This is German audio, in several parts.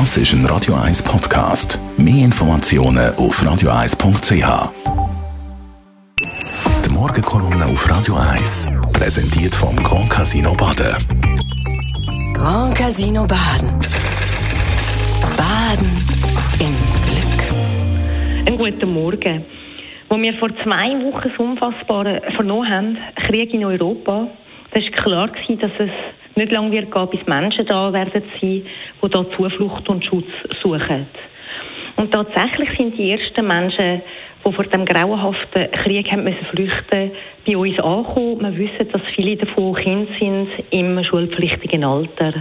Das ist ein Radio 1 Podcast. Mehr Informationen auf radio1.ch. Die Morgenkolumne auf Radio 1 präsentiert vom Grand Casino Baden. Grand Casino Baden. Baden im Glück. Einen guten Morgen. Als wir vor zwei Wochen das Unfassbare vernommen haben, Krieg in Europa, da war klar, dass es nicht lange wird gehen, bis Menschen da werden sein, die da Zuflucht und Schutz suchen. Und tatsächlich sind die ersten Menschen, die vor dem grauenhaften Krieg haben müssen flüchten, bei uns angekommen. Wir wissen, dass viele davon Kinder sind im schulpflichtigen Alter.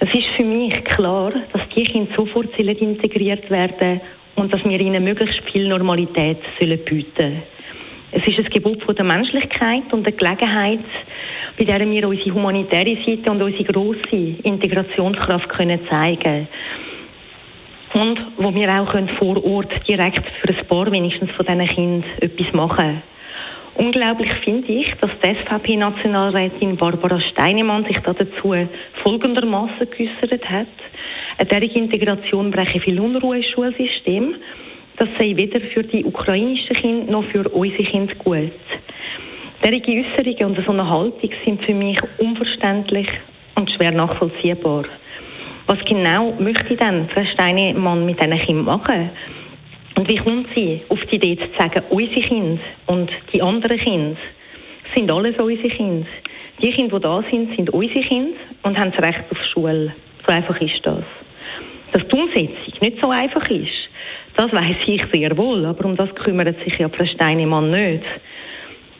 Es ist für mich klar, dass die Kinder sofort integriert werden und dass wir ihnen möglichst viel Normalität bieten sollen. Es ist ein Gebot von der Menschlichkeit und der Gelegenheit, bei der wir unsere humanitäre Seite und unsere grosse Integrationskraft können zeigen und wo wir auch können vor Ort direkt für ein paar wenigstens von diesen Kindern etwas machen Unglaublich finde ich, dass die SVP-Nationalrätin Barbara Steinemann sich dazu folgendermaßen geäußert hat. Eine derartige Integration breche viel Unruhe ins Schulsystem. Das sei weder für die ukrainischen Kinder noch für unsere Kinder gut. Derige Äußerungen und so eine Haltung sind für mich unverständlich und schwer nachvollziehbar. Was genau möchte denn Frau Steinemann mit diesen Kindern machen? Und wie kommt sie auf die Idee zu sagen, unsere Kinder und die anderen Kinder sind alles unsere Kinder? Die Kinder, die da sind, sind unsere Kinder und haben das Recht auf Schule. So einfach ist das. Dass die Umsetzung nicht so einfach ist, das weiß ich sehr wohl, aber um das kümmert sich ja Frau Steinemann nicht.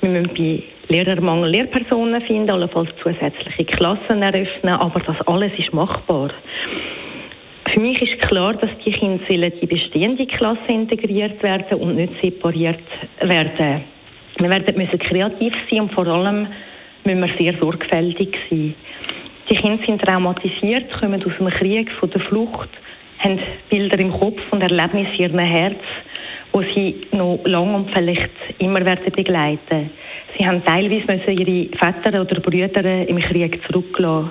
Wir müssen bei Lehrermangel Lehrpersonen finden, allenfalls zusätzliche Klassen eröffnen, aber das alles ist machbar. Für mich ist klar, dass die Kinder in die bestehende Klasse integriert werden und nicht separiert werden. Wir werden müssen kreativ sein und vor allem müssen wir sehr sorgfältig sein. Die Kinder sind traumatisiert, kommen aus dem Krieg, von der Flucht, haben Bilder im Kopf und Erlebnisse in ihrem Herz wo sie noch lange und vielleicht immer werden begleiten. Sie haben teilweise müssen ihre Väter oder Brüder im Krieg zurücklassen.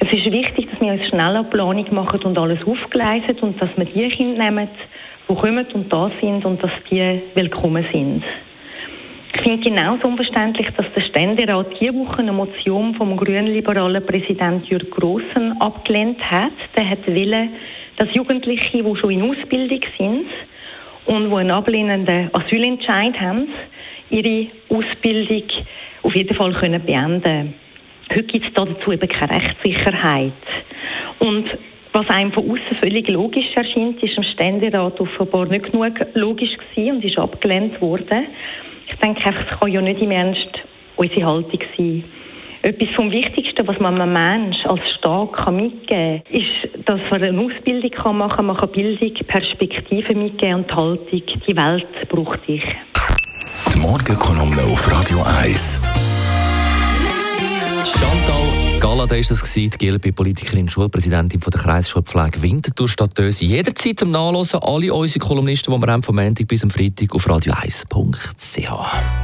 Es ist wichtig, dass wir uns schnell eine Planung machen und alles aufgleisen und dass wir die Kinder nehmen, die kommen und da sind und dass die willkommen sind. Ich finde genauso unverständlich, dass der Ständerat diese Woche eine Motion vom grünliberalen Präsident Jürg Grossen abgelehnt hat. Der hat wollen, dass Jugendliche, die schon in Ausbildung sind, und die einen ablehnenden Asylentscheid haben, ihre Ausbildung auf jeden Fall können beenden Heute gibt es dazu eben keine Rechtssicherheit. Und was einem von außen völlig logisch erscheint, ist im Ständerat offenbar nicht genug logisch gewesen und ist abgelehnt worden. Ich denke, es kann ja nicht im Ernst unsere Haltung sein. Etwas vom Wichtigsten, was man einem Menschen als Staat mitgeben kann, ist, dass er eine Ausbildung machen kann, man kann Bildung, Perspektiven mitgeben und die Haltung, die Welt braucht dich. Die Morgenkolumne auf Radio 1. Chantal Galada ist das die GLP-Politikerin, Schulpräsidentin von der Kreisschulpflege Winterthur Stadt Dösi. Jederzeit zum Nachlesen alle unsere Kolumnisten, die wir haben vom Montag bis am Freitag auf radio1.ch.